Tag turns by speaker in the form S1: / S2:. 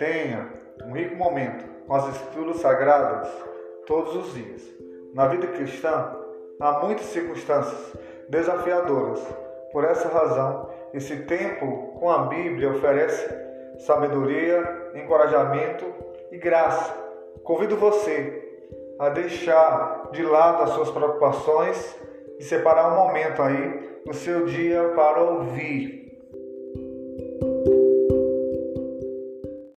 S1: Tenha um rico momento com as Escrituras Sagradas todos os dias. Na vida cristã, há muitas circunstâncias desafiadoras. Por essa razão, esse tempo com a Bíblia oferece sabedoria, encorajamento e graça. Convido você a deixar de lado as suas preocupações e separar um momento aí no seu dia para ouvir